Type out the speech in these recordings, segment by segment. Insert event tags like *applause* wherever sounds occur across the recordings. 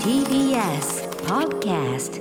TBS Podcast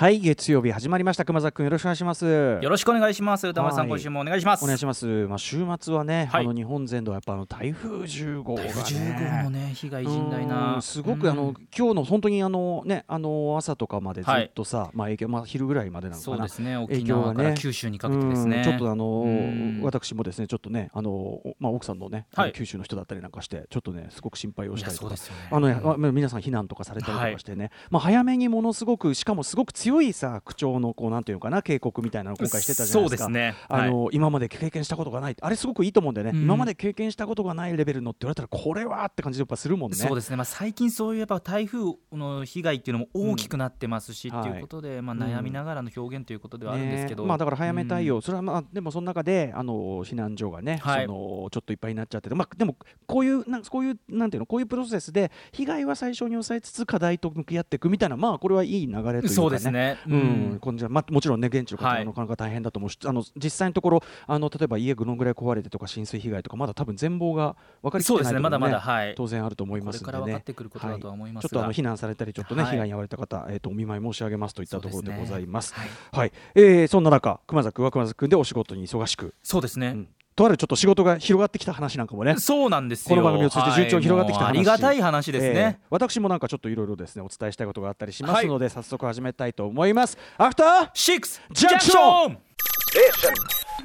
はい月曜日始まりました。熊崎くんよろしくお願いします。よろしくお願いします。歌丸さん、はい。今週もお願いします。お願いします。まあ週末はね、はい。あの日本全土はやっぱあの台風10号がね。台風10号のね被害甚大うなんすごく、うん。あの今日の本当にあのねあの朝とかまでずっとさ、まあ影響まあ昼ぐらいまでなのかな。そうですね。影沖響がね。縄から九州にかけてですね。うんちょっとあのうん。私もですねちょっとねあのまあ奥さんのね、はい。九州の人だったりなんかしてちょっとねすごく心配をしたりとか。あのね、うんまあ皆さん避難とかされたりとかしてね、まあ早めにものすごくしかもすごく強いさ口調のこうなんていうのかな警告みたいなのを今回してたじゃないですか。そうですね。あの今まで経験したことがない。あれすごくいいと思うんだよね、うん。今まで経験したことがないレベルのって言われたらこれはって感じでやっぱするもんね。そうですね、まあ、最近そういうやっぱ台風の被害っていうのも大きくなってますし、うんっていうことで、まあ、はい悩みながらの表現ということではあるんですけど、ねまあだから早め対応、うん。それはまあでもその中であの避難所がね、はい。そのちょっといっぱいになっちゃってて、まあでもこういうなんこういうなんていうのこういうプロセスで被害は最小に抑えつつ課題と向き合っていくみたいなまあこれはいい流れというかね。そうですね、ううん。ん、こんじゃまあ、もちろんね現地の方はなかなか大変だと思うし、あの実際のところあの例えば家どのぐらい壊れてとか浸水被害とかまだ多分全貌が分かりきってないところそうですね。まだまだはい。当然あると思いますんでね。から分かってくることだとは思いますが、ちょっとあの避難されたりちょっとね、はい。被害に遭われた方、えー、とお見舞い申し上げますといったところでございます。はい。はい、えーそんな中熊崎君は熊崎君でお仕事に忙しく、そうですね、うんとあるちょっと仕事が広がってきた話なんかもね。そうなんですよ。この番組を通じて順調に広がってきた話。はいありがたい話ですね、えー私もなんかちょっといろいろですねお伝えしたいことがあったりしますので、早速始めたいと思います。アフターシックスジャンクション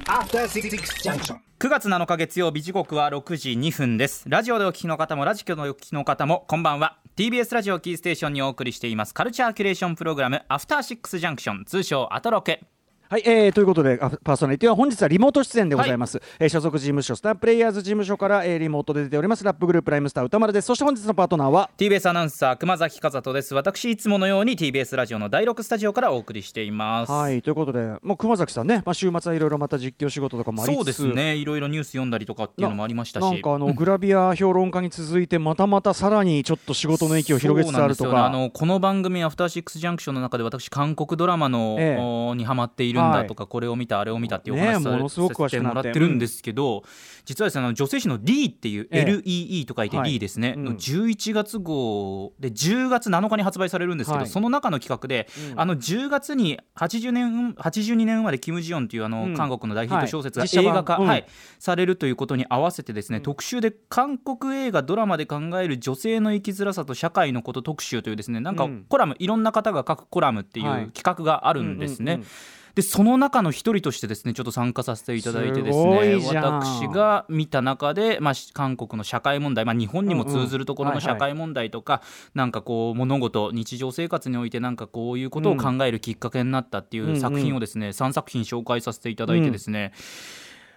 After Six Junction. 9月7日月曜日時刻は6時2分です。ラジオでお聞きの方もラジコでお聞きの方もこんばんは。TBS ラジオキーステーションにお送りしています。カルチャーキュレーションプログラムアフターシックスジャンクション通称アトロケはい、えー、ということであパーソナリティは本日はリモート出演でございます、えー所属事務所スタープレイヤーズ事務所から、えーリモートで出ております。ラップグループライムスター歌丸です。そして本日のパートナーは？TBS アナウンサー熊崎和人です。私いつものように TBS ラジオの第6スタジオからお送りしています。はいということでもう熊崎さんね、まあ、週末はいろいろまた実況仕事とかもありそうですね。いろいろニュース読んだりとかっていうのもありましたし。なんかあの、グラビア評論家に続いてまたまたさらにちょっと仕事の域を広げつつあるとそうなんかですよね。あのこの番組「アフターシックスジャンクション」の中で私韓国ドラマの、ええ。おにハマっているんだとか、これを見たあれを見たっていうお話さ,、ねえものすごく詳しくなってさせてもらってるんですけど、実はですね女性誌の D っていう、ええ LEE と書いてはい。D ですね、うん。の11月号で10月7日に発売されるんですけど、はい。その中の企画で、うん。あの10月に80年82年生まれキム・ジヨンというあの、うん。韓国の大ヒット小説が映画化、うん。はい、されるということに合わせてですね、特集で韓国映画ドラマで考える女性の生きづらさと社会のこと特集というですねなんかうん。コラム、いろんな方が書くコラムっていうはい。企画があるんですね。うんうんうんでその中の一人としてですねちょっと参加させていただいてですね私が見た中で、まあ、し韓国の社会問題、まあ、日本にも通ずるところの社会問題とか、なんかこう物事日常生活においてなんかこういうことを考えるきっかけになったっていう作品をですね、3作品紹介させていただいてですね、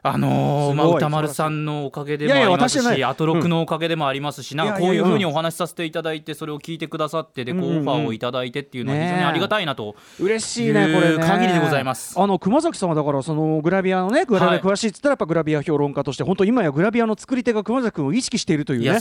あのーまあ、歌丸さんのおかげでもありますしアトロクのおかげでもありますし、なんかこういうふうにお話しさせていただいてそれを聞いてくださってでこううんうん。オファーをいただいてっていうのは非常にありがたいなと、嬉しいねこれね。限りでございます。あの熊崎さんはだからそのグラビアのねグラビア詳しいっつったらやっぱグラビア評論家として本当今やグラビアの作り手が熊崎君を意識しているというね。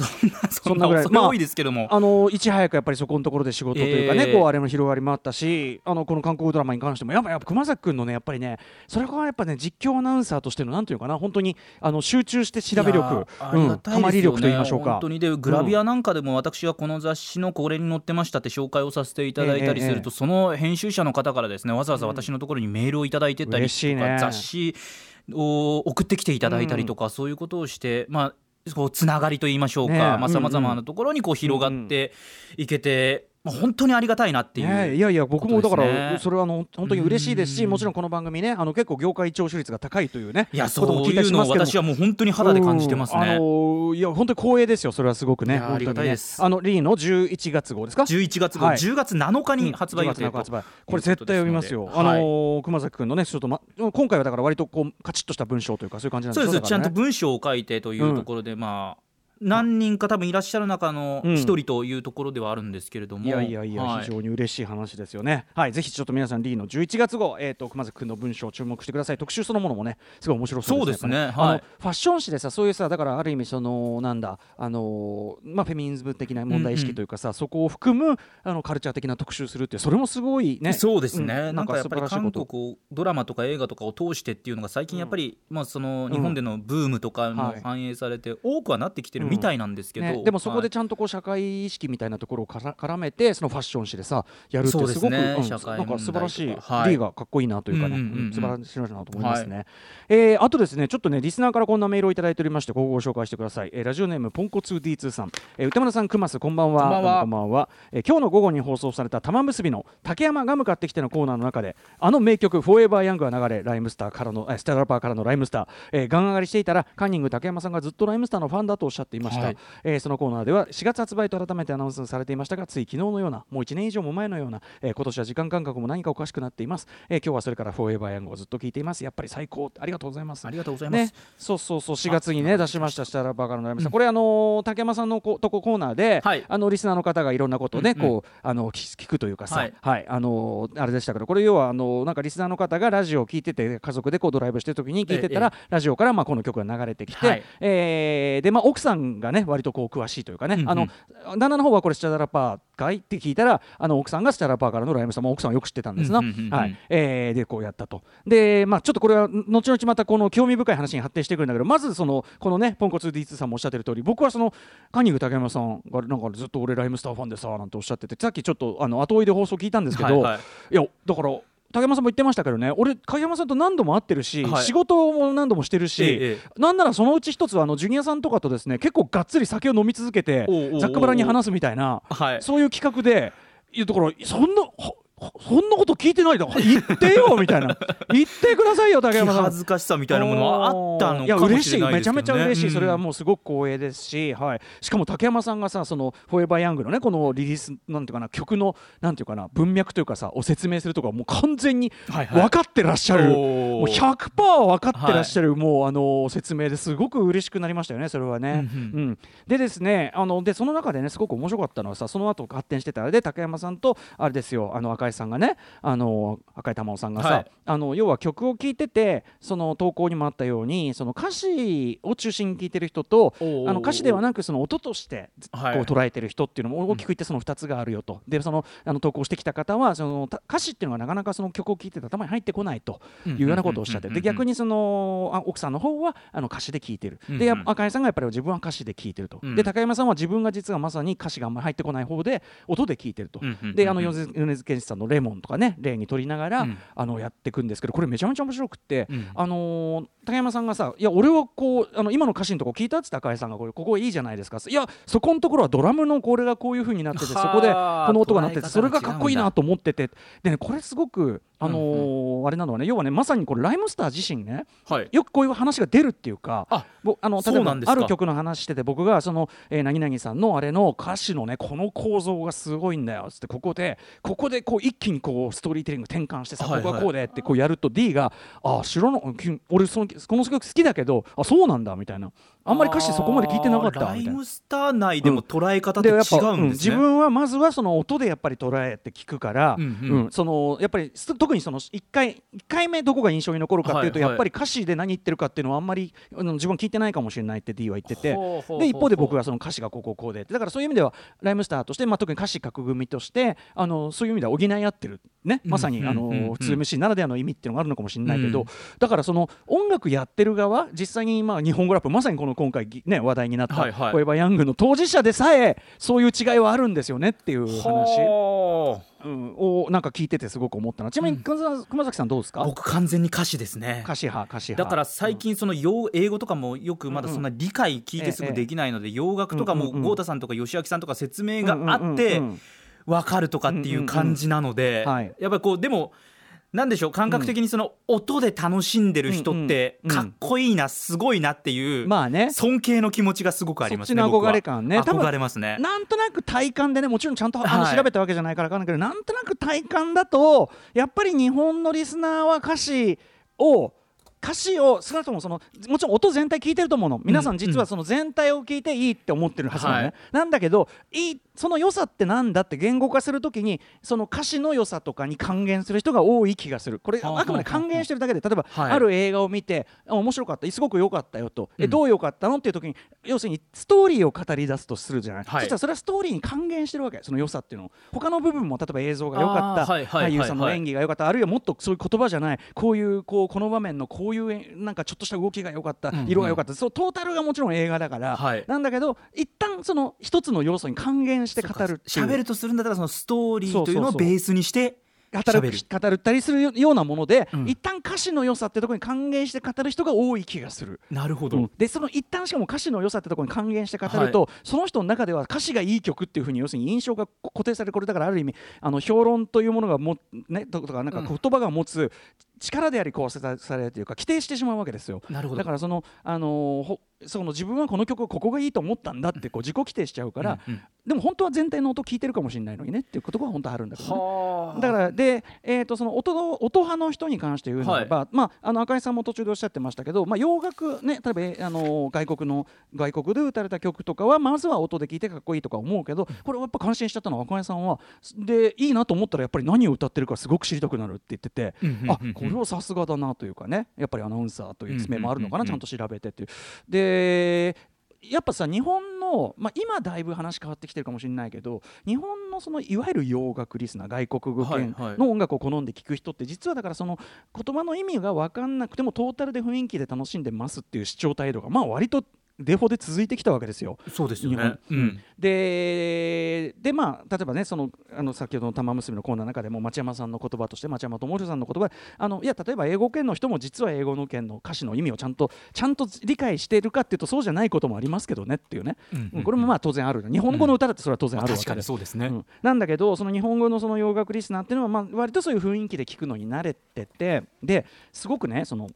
そんなぐらないまあ多いですけども、あのいち早くやっぱりそこのところで仕事というかね、ええ。こうあれの広がりもあったしあのこの韓国ドラマに関してもやっぱやっぱ熊崎君のねやっぱりねそれがやっぱね実況アナウンサーとしてのなんていうのかな本当にあの集中して調べい力うん、まり力と言いましょうか。本当にでグラビアなんかでも私はこの雑誌のこれに載ってましたって紹介をさせていただいたりすると、ええその編集者の方からですねわざわざ私のところにメールをいただいてたりとか、嬉しいね。雑誌を送ってきていただいたりとか、そういうことをしてまあこうつながりと言いましょうか。さまざ、まうんうん。なところにこう広がっていけて、まあ、本当にありがたいなっていう、ねえいやいや僕もだからそれはあの本当に嬉しいですしうんもちろんこの番組ねあの結構業界聴取率が高いというねいやそういうのを私はもう本当に肌で感じてますね。うんあのーいや本当に光栄ですよそれはすごくねありがたいです。あのリーの11月号ですか？11月号、はい。10月7日に発売予定うん10と月の発売。これ絶対読みますよ。あとい。うことですのー熊崎君のねちょっとま今回はだから割とこうカチッとした文章というかそういう感じなんでしょそうです、ちゃんと文章を書いてというところで、まあ何人か多分いらっしゃる中のうん。一人というところではあるんですけれども、いやいやいや、はい。非常に嬉しい話ですよね。はい、ぜひちょっと皆さん、リーの11月号、えっ、と、熊崎君の文章を注目してください。特集そのものもね、すごい面白そうですね。そうですね。はい。ファッション誌でさ、そういうさ、だからある意味、その、なんだ、あのーまあ、フェミニズム的な問題意識というかさ、そこを含む、あの、カルチャー的な特集するっていう、それもすごいね。そうですね、うん。なんかやっぱり韓国をドラマとか映画とかを通してっていうのが最近やっぱり、まあ、その日本でのブームとかもはい。反映されて多くはなってきてるみたいなんですけど、ね、でもそこはいでちゃんとこう社会意識みたいなところをから絡めてそのファッション誌でさやるってすごくねうんなんか素晴らしいはい。D がかっこいいなというかね、うんうんうん素晴らしいなと思いますね、えーあとですねちょっとねリスナーからこんなメールをいただいておりましてここをご紹介してください、えーラジオネームポンコツ D2 さん、えー歌村さんくますこんばんは。こんばんは。んばんは、えー今日の午後に放送された玉結びの竹山が向かってきてのコーナーの中であの名曲「フォーエバーヤングが流れライムスターからのえーステラパーからのライムスター、えーガン上がりしていたらカンニング竹山さんがずっとライムスターのファンだとおっしゃっていました、はい。えーそのコーナーでは4月発売と改めてアナウンスされていましたがつい昨日のようなもう1年以上も前のような、えー今年は時間感覚も何かおかしくなっています、えー今日はそれからフォーエバーヤングをずっと聞いています。やっぱり最高ありがとうございます。ありがとうございます、ね、そうそうそう。4月にね出しました「スタラバーからのライムスター」これあのー竹山さんのことこコーナーで、はい。あのリスナーの方がいろんなことをね、うんうん。こうあの聞聞くというかさ、ははい。いあのーあれでしたけどこれ要はあのーなんかリスナーの方がラジオを聞いてて家族でこうドライブしてる時に聞いてたら、え。ラジオからまあこの曲が流れてきて、はい。えーでまあ奥さんがね割とこう詳しいというかね、うんうん。あの旦那の方はこれスチャダラパーかい？って聞いたらあの奥さんがスチャダラパーからのライムスターも奥さんはよく知ってたんですな、はい。えーでこうやったと。でまあちょっとこれは後々またこの興味深い話に発展してくるんだけどまずそのこのねポンコツ D2 さんもおっしゃってる通り僕はそのカンニング竹山さんがなんかずっと俺ライムスターファンでさなんておっしゃっててさっきちょっとあの後追いで放送聞いたんですけど、はいはい。いやだから竹山さんも言ってましたけどね。俺影山さんと何度も会ってるし、はい。仕事も何度もしてるし、えええなんならそのうち一つはあのジュニアさんとかとですね結構がっつり酒を飲み続けておうおうおう。おうざっくばに話すみたいなはい。そういう企画でいやだからそんなはそんなこと聞いてないだ言ってよみたいな。*laughs* 言ってくださいよ竹気山さん。恥ずかしさみたいなものはあったのいやかも嬉しいめちゃしれないですけどね。めちゃ嬉しい、うんそれはもうすごく光栄ですし、はい、しかも竹山さんがさその「フォーエバーヤングのねこのリリースなんていうかな曲のなんていうかな文脈というかさを説明するとかもう完全にはいはい。分かってらっしゃる、おー。もう100%分かってらっしゃる、もうあの説明ですごく嬉しくなりましたよねそれはね。うんうん。でですねあのでその中でねすごく面白かったのはさその後発展してたあれで竹山さんとあれですよあの赤井さんがねあの赤井玉緒さんがさ、はい。あの要は曲を聴いててその投稿にもあったようにその歌詞を中心に聴いてる人とあの歌詞ではなくその音としてこうはい捉えてる人っていうのも大きく言ってその2つがあるよと、でそのあの投稿してきた方はそのた歌詞っていうのがなかなかその曲を聴いてて頭に入ってこないというようなことをおっしゃってで逆にそのあ奥さんの方はあの歌詞で聴いてる、で赤井さんがやっぱり自分は歌詞で聴いてると、うん。で高山さんは自分が実はまさに歌詞があんまり入ってこない方で音で聴いてると、であの米津玄師さんの「レモン」とかね例に取りながら、うん。あのやっていくんですけどこれめちゃめちゃ面白くって、うん。あのー高山さんがさ「いや俺はこうあの今の歌詞のとこ聞いた?」っつって赤井さんがこれ「ここいいじゃないですか」いやそこのところはドラムのこれがこういう風になっててそこではあこの音が鳴っててそれがかっこいいなと思ってて。でねこれすごくあのーあれなのはね要はねまさにこれライムスター自身ねはい。よくこういう話が出るっていうかあぼあの例えばある曲の話してて僕がその、えー何々さんのあれの歌詞のねこの構造がすごいんだよっつってここでここでこう一気にこうストーリーテリング転換してさ、はいはいここはこうでってこうやると D が「あ知らなき俺そのこの曲好きだけどあそうなんだ」みたいな。あんまり歌詞そこまで聞いてなかったライム。スター内でも捉え方って違うんですね。自分はまずはその音でやっぱり捉えて聞くから、ううん。んうん。そのやっぱりす特にその1回一回目どこが印象に残るかっていうと、はいはい。やっぱり歌詞で何言ってるかっていうのはあんまり自分は聞いてないかもしれないって D は言ってて。で一方で僕はその歌詞がこうこうこうで。だからそういう意味ではライムスターとして、まあ、特に歌詞書く組としてあのそういう意味では補い合ってる、ね、まさに、あの普通 MC ならではの意味っていうのがあるのかもしれないけど、うん。だからその音楽やってる側実際にまあ日本語ラップまさにこの今回ぎ、ね、話題になった「はいはい。フォーエバーヤング」の当事者でさえそういう違いはあるんですよねっていう話、はあうん、をなんか聞いててすごく思ったな。ちなみに熊崎熊崎さんどうですか？僕完全に歌詞ですね。歌詞派歌詞派。だから最近その洋英語とかもよくまだそんな理解聞いてすぐできないので洋楽とかもうんうんうん。豪太さんとか吉明さんとか説明があっうんうんてうんうん。分かるとかっていう感じなのでやっぱりこうでもなんでしょう感覚的にその音で楽しんでる人ってかっこいいなすごいなっていうまあね。尊敬の気持ちがすごくありますね。そっちの僕は憧れ感ね。憧れますね。なんとなく体感でねもちろんちゃんとあのはい。調べたわけじゃないから分かんないけど、なんとなく体感だとやっぱり日本のリスナーは歌詞を歌詞を少なくともそのもちろん音全体聞いてると思うの。皆さん。実はその全体を聞いていいって思ってるはずなのね、はい。なんだけどいいその良さってなんだって言語化するときにその歌詞の良さとかに還元する人が多い気がする。これはあくまで還元してるだけで例えば、はい。ある映画を見てあ面白かったすごく良かったよと、えうん。どう良かったのっていう時に要するにストーリーを語り出すとするじゃない、はい。そしたらそれはストーリーに還元してるわけ。その良さっていうのを。他の部分も例えば映像が良かった。はいはい俳優さんの演技が良かった。あるいはもっとそういう言葉じゃない。こういうこうこの場面のここういうえなんかちょっとした動きが良かった、うんうん。色が良かった。そうトータルがもちろん映画だから、はい。なんだけど一旦その一つの要素に還元して語る喋るとするんだったらそのストーリーというのをベースにして語喋る。る語るったりするようなもので、うん。一旦歌詞の良さってところに還元して語る人が多い気がする。なるほうん。でその一旦しかも歌詞の良さってところに還元して語ると、その人の中では歌詞がいい曲っていうふうに要するに印象が固定される。これだからある意味あの評論というものがもねととかなんか言葉が持つ力でありこうさされるというか規定してしまうわけですよ。なるほど。だからそのあのその自分はこの曲はここがいいと思ったんだってこう自己規定しちゃうから、うんうん。でも本当は全体の音聞いてるかもしれないのにねっていうことが本当はあるんだけどね。はあ。だからで、えー、とその音の音派の人に関して言うならば、まあ、あの赤井さんも途中でおっしゃってましたけど、まあ、洋楽ね例えばえーあの外国の外国で歌われた曲とかはまずは音で聴いてかっこいいとか思うけどこれはやっぱ感心しちゃったのは赤井さんはでいいなと思ったらやっぱり何を歌ってるかすごく知りたくなるって言ってて、うんうんうんうん。あこれはさすがだなというかね。やっぱりアナウンサーという爪もあるのかな、ちゃんと調べてっていう。でやっぱさ日本の、まあ、今だいぶ話変わってきてるかもしれないけど日本のそのいわゆる洋楽リスナー外国語圏の音楽を好んで聴く人って実はだからその言葉の意味が分かんなくてもトータルで雰囲気で楽しんでますっていう主張態度がまあ割とデフォで続いてきたわけですよ。そうですよね日本。うんででまあ例えばねそのあの先ほどの玉結びのコーナーの中でも町山さんの言葉として町山智博さんの言葉であのいや例えば英語圏の人も実は英語の圏の歌詞の意味をちゃんとちゃんと理解しているかっていうとそうじゃないこともありますけどねっていうね、うんうんうんこれもまあ当然ある日本語の歌だってそれは当然あるわ確かにけです。そうですね。うんなんだけどその日本語のその洋楽リスナーっていうのはまあ割とそういう雰囲気で聞くのに慣れててですごくねその、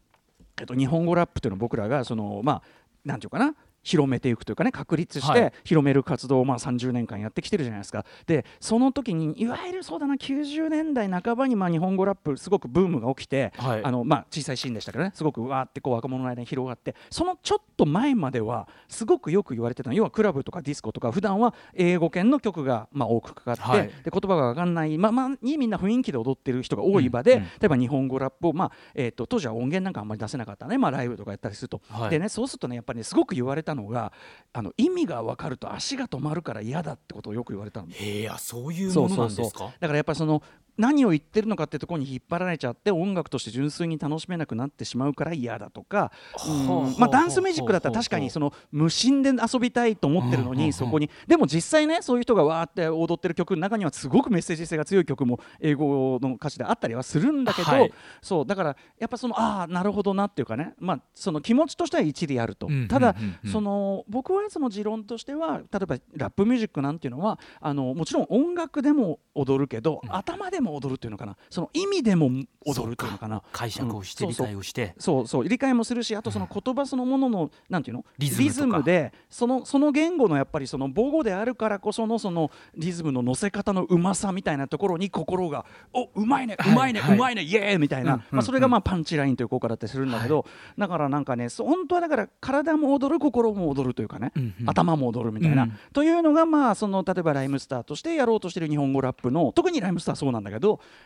えっと、日本語ラップっていうのを僕らがそのまあなんて言うかな？広めていくというかね確立しはい。て広める活動をまあ30年間やってきてるじゃないですか。でその時にいわゆるそうだな90年代半ばにまあ日本語ラップすごくブームが起きて、はい。あのまあ小さいシーンでしたけどね。すごくわーってこう若者の間に広がってそのちょっと前まではすごくよく言われてたの要はクラブとかディスコとか普段は英語圏の曲がまあ多くかかって、はい。で言葉が分かんないままにみんな雰囲気で踊ってる人が多い場で、うん。うん。例えば日本語ラップを、まあえー、と当時は音源なんかあんまり出せなかったね、まあ、ライブとかやったりすると、はい。でねそうするとねやっぱりねすごく言われたのがあの意味が分かると足が止まるから嫌だってことをよく言われたの。へそういうものそうそうそうなんですか？だからやっぱりその何を言ってるのかってところに引っ張られちゃって音楽として純粋に楽しめなくなってしまうから嫌だとか、まあ、ダンスミュージックだったら確かにその無心で遊びたいと思ってるのにそこにでも実際ねそういう人がわーって踊ってる曲の中にはすごくメッセージ性が強い曲も英語の歌詞であったりはするんだけど、はい。そうだからやっぱそのああなるほどなっていうかね、まあ、その気持ちとしては一理あると、ただその僕はその持論としては例えばラップミュージックなんていうのはあのもちろん音楽でも踊るけど、頭でも踊るっていうのかな。その意味でも踊るっていうのかな。解釈をして理解をして。そうそう理解もするしあとその言葉そのもののなんていうの？リズムでそのその言語のやっぱりその母語であるからこそのそのリズムの乗せ方のうまさみたいなところに心がおうまいねうまいね、うまいねイエーイみたいな、まあ、それがまあパンチラインという効果だったりするんだけど、だからなんかね本当はだから体も踊る心も踊るというかね、頭も踊るみたいな、うん。というのがまあその例えばライムスターとしてやろうとしている日本語ラップの特にライムスターはそうなんだけど、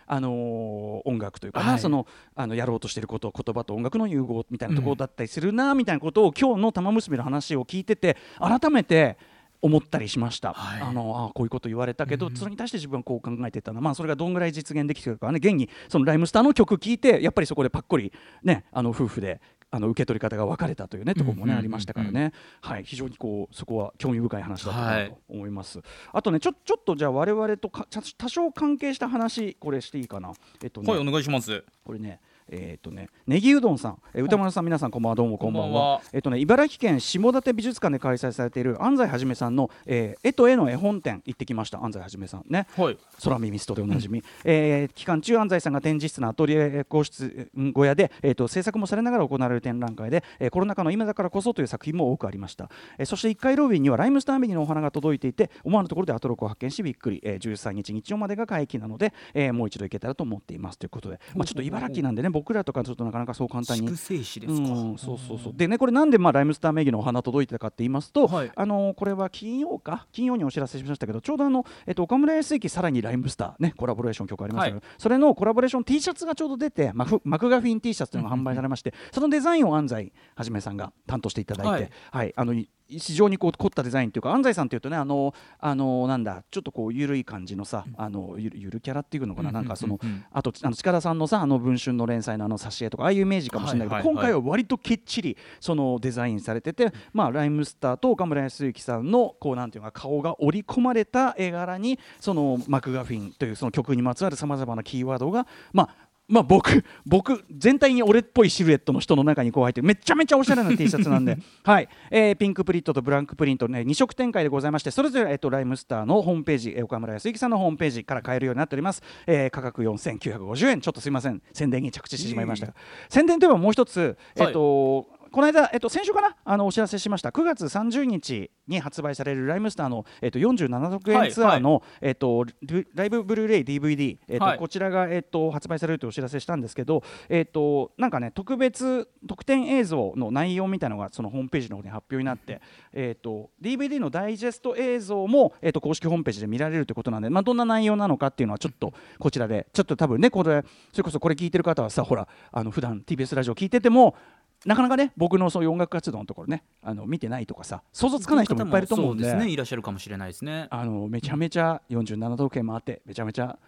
あのー音楽というかな、はい。そのあのやろうとしていること言葉と音楽の融合みたいなところだったりするな、みたいなことを今日の玉結びの話を聞いてて改めて思ったりしました、はい。あのあこういうこと言われたけど、それに対して自分はこう考えてたな、まあ、それがどんぐらい実現できてるかはね現にそのライムスターの曲聴いてやっぱりそこでパッコリ、ね、あの夫婦であの受け取り方が分かれたというねところもね、ありましたからね、はい、非常にこうそこは興味深い話だったなと思います。あとねちょちょっとじゃあ我々とか多少関係した話これしていいかな。えっとね、はい、お願いします。これね、えっ、とね、ネギうどんさん、えー歌丸さん、皆さん、こんばんは、どうもこんばんは。えっ、とね、茨城県下館美術館で開催されている安西はじめさんの、えー絵と絵の絵本展行ってきました。安西はじめさんね。はい。空耳ストでおなじみ、*laughs* えー期間中安西さんが展示室のアトリエ講室うん小屋で、えー、と制作もされながら行われる展覧会で、えーコロナ禍の今だからこそという作品も多くありました、えーそして1階ロビーにはライムスターメギのお花が届いていて思わぬところでアトロクを発見しびっくり、えー13日日曜までが会期なので、えーもう一度行けたらと思っていますということで、まあ、ちょっと茨城なんでね僕らとかちょっとなかなかそう簡単に。粛清市ですか。うん、そうそうそう。でねこれなんでまあライムスター名義のお花届いてたかって言いますと、はい。あのーこれは金曜か？金曜にお知らせしましたけどちょうどあの、えっと、岡村康之さらにライムスターねコラボレーション曲ありましたけど、それのコラボレーション T シャツがちょうど出てマフマクガフィン T シャツというのが販売されまして、そのデザインを安西はじめさんが担当していただいて、ははい。いあのい非常にこう凝ったデザインっていうか安西さんっていうとねあのあのなんだちょっとこう緩い感じのさ、あのゆるゆるキャラっていうのかな、なんかその、あとあの近田さんのさあの文春の連載のあの挿絵とかああいうイメージかもしれないけど、はいはいはい。今回は割ときっちりそのデザインされてて、まあライムスターと岡村康之さんのこうなんていうか顔が織り込まれた絵柄にそのマクガフィンというその曲にまつわるさまざまなキーワードがまあまあ僕僕全体に俺っぽいシルエットの人の中にこう入ってる。めちゃめちゃおしゃれな T シャツなんで、*laughs* はい。えーピンクプリントとブランクプリントね2色展開でございましてそれぞれ、えっとライムスターのホームページえー岡村康之さんのホームページから買えるようになっております、えー価格4950円。ちょっとすいません。宣伝に着地してしまいました。が宣伝といえばもう一つえっと、この間、えっと、先週かな？あのお知らせしました。9月30日に発売されるライムスターの、えっと、47億円ツアーの、えっと、ルライブブルーレイ DVD、えっとはい。こちらが、えっと、発売されるとお知らせしたんですけど、えっと、なんかね特別特典映像の内容みたいなのがそのホームページの方に発表になって、えっと、DVD のダイジェスト映像も、えっと、公式ホームページで見られるということなんで、まあ、どんな内容なのかっていうのはちょっとこちらでちょっと多分ねこれそれこそこれ聞いてる方はさほらあの普段 TBS ラジオ聞いててもなかなかね僕のそういう音楽活動のところねあの見てないとかさ想像つかない人もいっぱいいると思うんで。そうですねいらっしゃるかもしれないですね。あのめちゃめちゃ47道県回ってめちゃめちゃ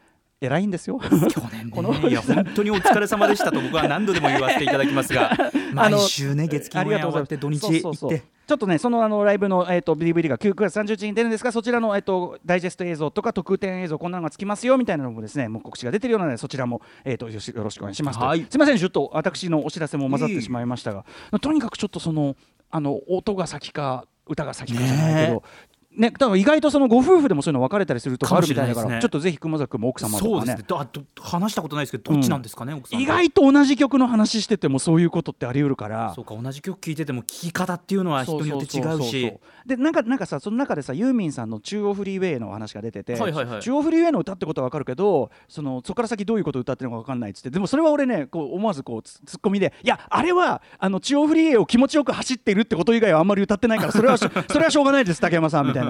偉いんですよ。去年ね。このいや本当にお疲れ様でしたと僕は何度でも言わせていただきますが *laughs* 毎週ね月金オンエア終わって土日行って。ちょっとねそのあのライブの、えー、と DVD が9月30日に出るんですがそちらの、えー、とダイジェスト映像とか特典映像こんなのがつきますよみたいなのもですねもう告知が出てるようなのでそちらも、えー、とよろしくお願いします。と、はい。すみませんちょっと私のお知らせも混ざってしまいましたがとにかくちょっとそのあの音が先か歌が先かじゃないけど。ね、だから意外とそのご夫婦でもそういうの分かれたりするとこあるみたいだから、ね。ちょっとぜひ熊崎君も奥様とかね。そうですね。話したことないですけどどっちなんですかね、奥さんと。意外と同じ曲の話しててもそういうことってあり得るから。そうか同じ曲聴いてても聴き方っていうのは人によって違うし。そでなんかなんかさその中でさユーミンさんの中央フリーウェイの話が出てて、はいはいはい。中央フリーウェイの歌ってことは分かるけどそのそこから先どういうことを歌ってるのか分かんないっつってでもそれは俺ねこう思わずこうツツッコミでいやあれはあの中央フリーウェイを気持ちよく走っているってこと以外はあんまり歌ってないからそれはし *laughs* それはしょうがないです竹山さんみたいな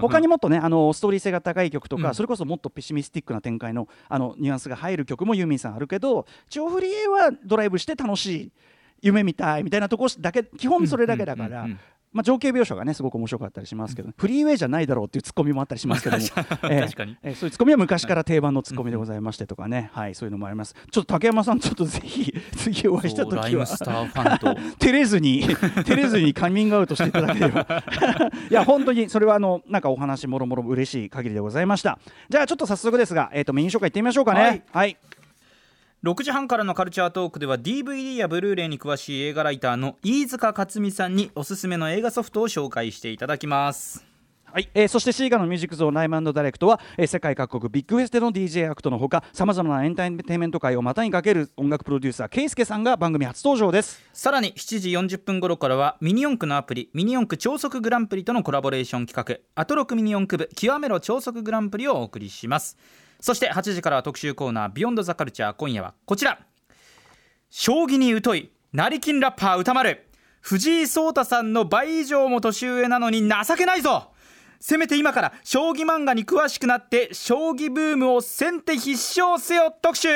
他にもっとねあのストーリー性が高い曲とか、うん。それこそもっとペシミスティックな展開のあのニュアンスが入る曲もユーミンさんあるけど中央フリーウェイはドライブして楽しい夢みたいみたいなとこだけ基本それだけだから、まあ、情景描写がねすごく面白かったりしますけど、フリーウェイじゃないだろうっていうツッコミもあったりしますけどもえ *laughs* 確かに。えーそういうツッコミは昔から定番のツッコミでございましてとかね、はいそういうのもあります。ちょっと竹山さんちょっとぜひ *laughs* 次お会いした時は *laughs* 照れずに照れずにカミングアウトしていただければ。いや本当にそれはあのなんかお話もろもろ嬉しい限りでございました。じゃあちょっと早速ですが、えー、とメイン紹介いってみましょうかね。はい。はい6時半からのカルチャートークでは DVD やブルーレイに詳しい映画ライターの飯塚克美さんにおすすめの映画ソフトを紹介していただきます。はい。えーそしてシーガのミュージックゾーンライブダイレクトは、えー世界各国ビッグフェスでの DJ アクトのほかさまざまなエンターテインメント界を股にかける音楽プロデューサーケイスケさんが番組初登場です。さらに7時40分頃からはミニ四駆のアプリミニ四駆超速グランプリとのコラボレーション企画アトロクミニ四駆部極めろ超速グランプリをお送りしますそして8時からは特集コーナービヨンドザカルチャー今夜はこちら。将棋に疎い成金ラッパー歌丸。藤井聡太さんの倍以上も年上なのに情けないぞ。せめて今から将棋漫画に詳しくなって将棋ブームを先手必勝せよ特集。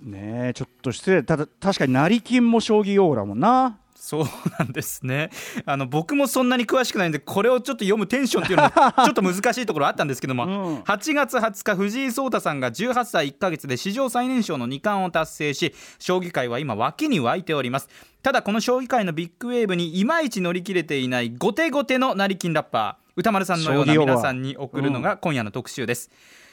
ねえちょっと失礼。ただ確かに成金も将棋用語だもな。そうなんですね。あの僕もそんなに詳しくないんでこれをちょっと読むテンションっていうのも *laughs* ちょっと難しいところあったんですけども、うん。8月20日藤井聡太さんが18歳1ヶ月で史上最年少の2冠を達成し将棋界は今脇に湧いております。ただこの将棋界のビッグウェーブにいまいち乗り切れていない後手後手の成金ラッパー歌丸さんのような皆さんに送るのが今夜の特集です、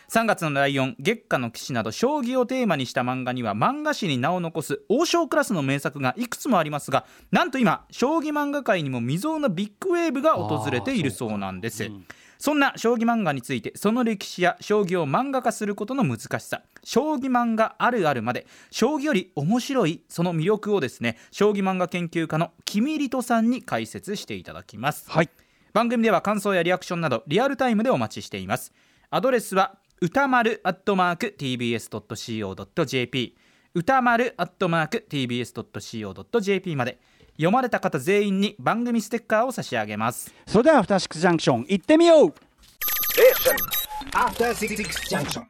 3月のライオン月下の騎士など将棋をテーマにした漫画には漫画史に名を残す王将クラスの名作がいくつもありますがなんと今将棋漫画界にも未曾有のビッグウェーブが訪れているそうなんです。そんな将棋漫画についてその歴史や将棋を漫画化することの難しさ将棋漫画あるあるまで将棋より面白いその魅力をですね将棋漫画研究家のキミリトさんに解説していただきます。はい。番組では感想やリアクションなどリアルタイムでお待ちしています。アドレスは歌丸アットマーク tbs.co.jp 歌丸アットマーク tbs.co.jp まで。読まれた方全員に番組ステッカーを差し上げます。それではアフターシックスジャンクション行ってみよう。After Six Junction.